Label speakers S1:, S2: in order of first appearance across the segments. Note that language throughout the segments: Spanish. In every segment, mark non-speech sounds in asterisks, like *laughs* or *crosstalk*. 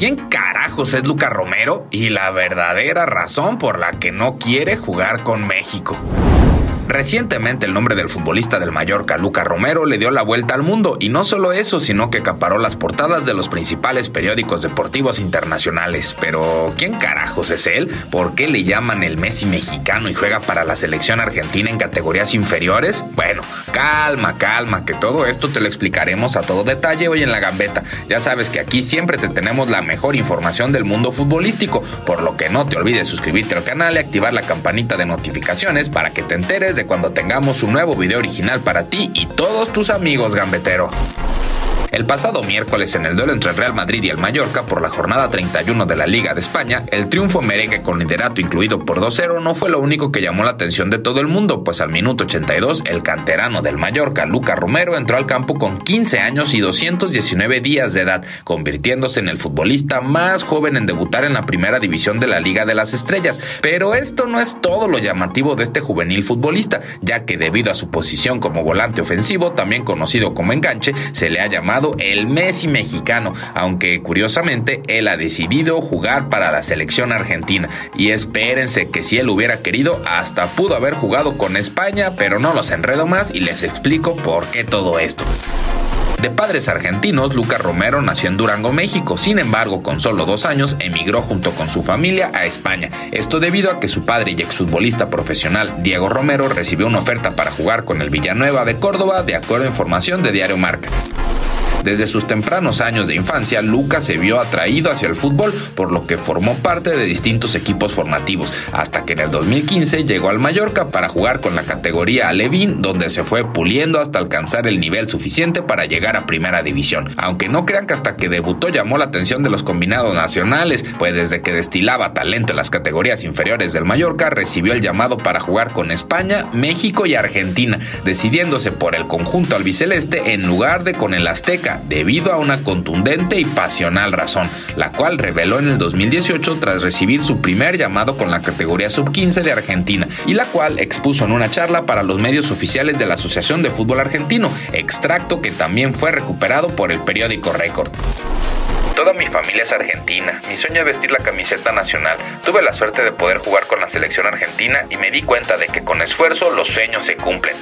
S1: ¿Quién carajos es Luca Romero y la verdadera razón por la que no quiere jugar con México? Recientemente el nombre del futbolista del Mallorca, Luca Romero, le dio la vuelta al mundo y no solo eso, sino que acaparó las portadas de los principales periódicos deportivos internacionales. Pero, ¿quién carajos es él? ¿Por qué le llaman el Messi mexicano y juega para la selección argentina en categorías inferiores? Bueno, calma, calma, que todo esto te lo explicaremos a todo detalle hoy en la gambeta. Ya sabes que aquí siempre te tenemos la mejor información del mundo futbolístico, por lo que no te olvides suscribirte al canal y activar la campanita de notificaciones para que te enteres cuando tengamos un nuevo video original para ti y todos tus amigos gambetero. El pasado miércoles en el duelo entre el Real Madrid y el Mallorca por la jornada 31 de la Liga de España, el triunfo merengue con liderato incluido por 2-0 no fue lo único que llamó la atención de todo el mundo, pues al minuto 82 el canterano del Mallorca, Luca Romero, entró al campo con 15 años y 219 días de edad, convirtiéndose en el futbolista más joven en debutar en la primera división de la Liga de las Estrellas. Pero esto no es todo lo llamativo de este juvenil futbolista, ya que debido a su posición como volante ofensivo, también conocido como enganche, se le ha llamado el Messi mexicano, aunque curiosamente él ha decidido jugar para la selección argentina. Y espérense que si él hubiera querido, hasta pudo haber jugado con España, pero no los enredo más y les explico por qué todo esto. De padres argentinos, Lucas Romero nació en Durango, México. Sin embargo, con solo dos años, emigró junto con su familia a España. Esto debido a que su padre y exfutbolista profesional, Diego Romero, recibió una oferta para jugar con el Villanueva de Córdoba, de acuerdo a información de Diario Marca. Desde sus tempranos años de infancia, Lucas se vio atraído hacia el fútbol, por lo que formó parte de distintos equipos formativos, hasta que en el 2015 llegó al Mallorca para jugar con la categoría Alevín, donde se fue puliendo hasta alcanzar el nivel suficiente para llegar a primera división. Aunque no crean que hasta que debutó llamó la atención de los combinados nacionales, pues desde que destilaba talento en las categorías inferiores del Mallorca, recibió el llamado para jugar con España, México y Argentina, decidiéndose por el conjunto albiceleste en lugar de con el Azteca debido a una contundente y pasional razón, la cual reveló en el 2018 tras recibir su primer llamado con la categoría sub-15 de Argentina y la cual expuso en una charla para los medios oficiales de la Asociación de Fútbol Argentino, extracto que también fue recuperado por el periódico Record. Toda mi familia es argentina. Mi sueño es vestir la camiseta nacional. Tuve la suerte de poder jugar con la selección argentina y me di cuenta de que con esfuerzo los sueños se cumplen.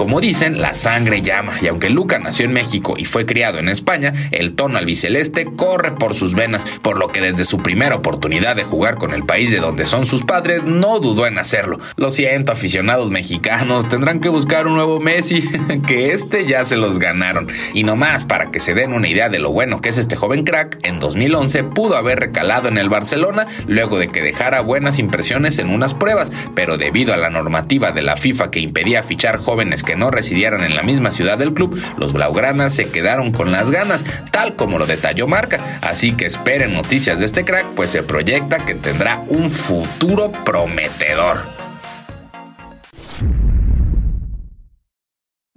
S1: Como dicen, la sangre llama, y aunque Luca nació en México y fue criado en España, el tono albiceleste corre por sus venas, por lo que desde su primera oportunidad de jugar con el país de donde son sus padres, no dudó en hacerlo. Lo siento, aficionados mexicanos, tendrán que buscar un nuevo Messi, *laughs* que este ya se los ganaron. Y no más, para que se den una idea de lo bueno que es este joven crack, en 2011 pudo haber recalado en el Barcelona luego de que dejara buenas impresiones en unas pruebas, pero debido a la normativa de la FIFA que impedía fichar jóvenes que que no residieran en la misma ciudad del club, los Blaugranas se quedaron con las ganas, tal como lo detalló Marca. Así que esperen noticias de este crack, pues se proyecta que tendrá un futuro prometedor.